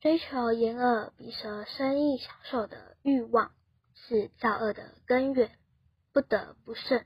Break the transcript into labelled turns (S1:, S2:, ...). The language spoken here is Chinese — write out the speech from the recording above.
S1: 追求眼耳鼻舌身意享受的欲望，是造恶的根源，不得不胜。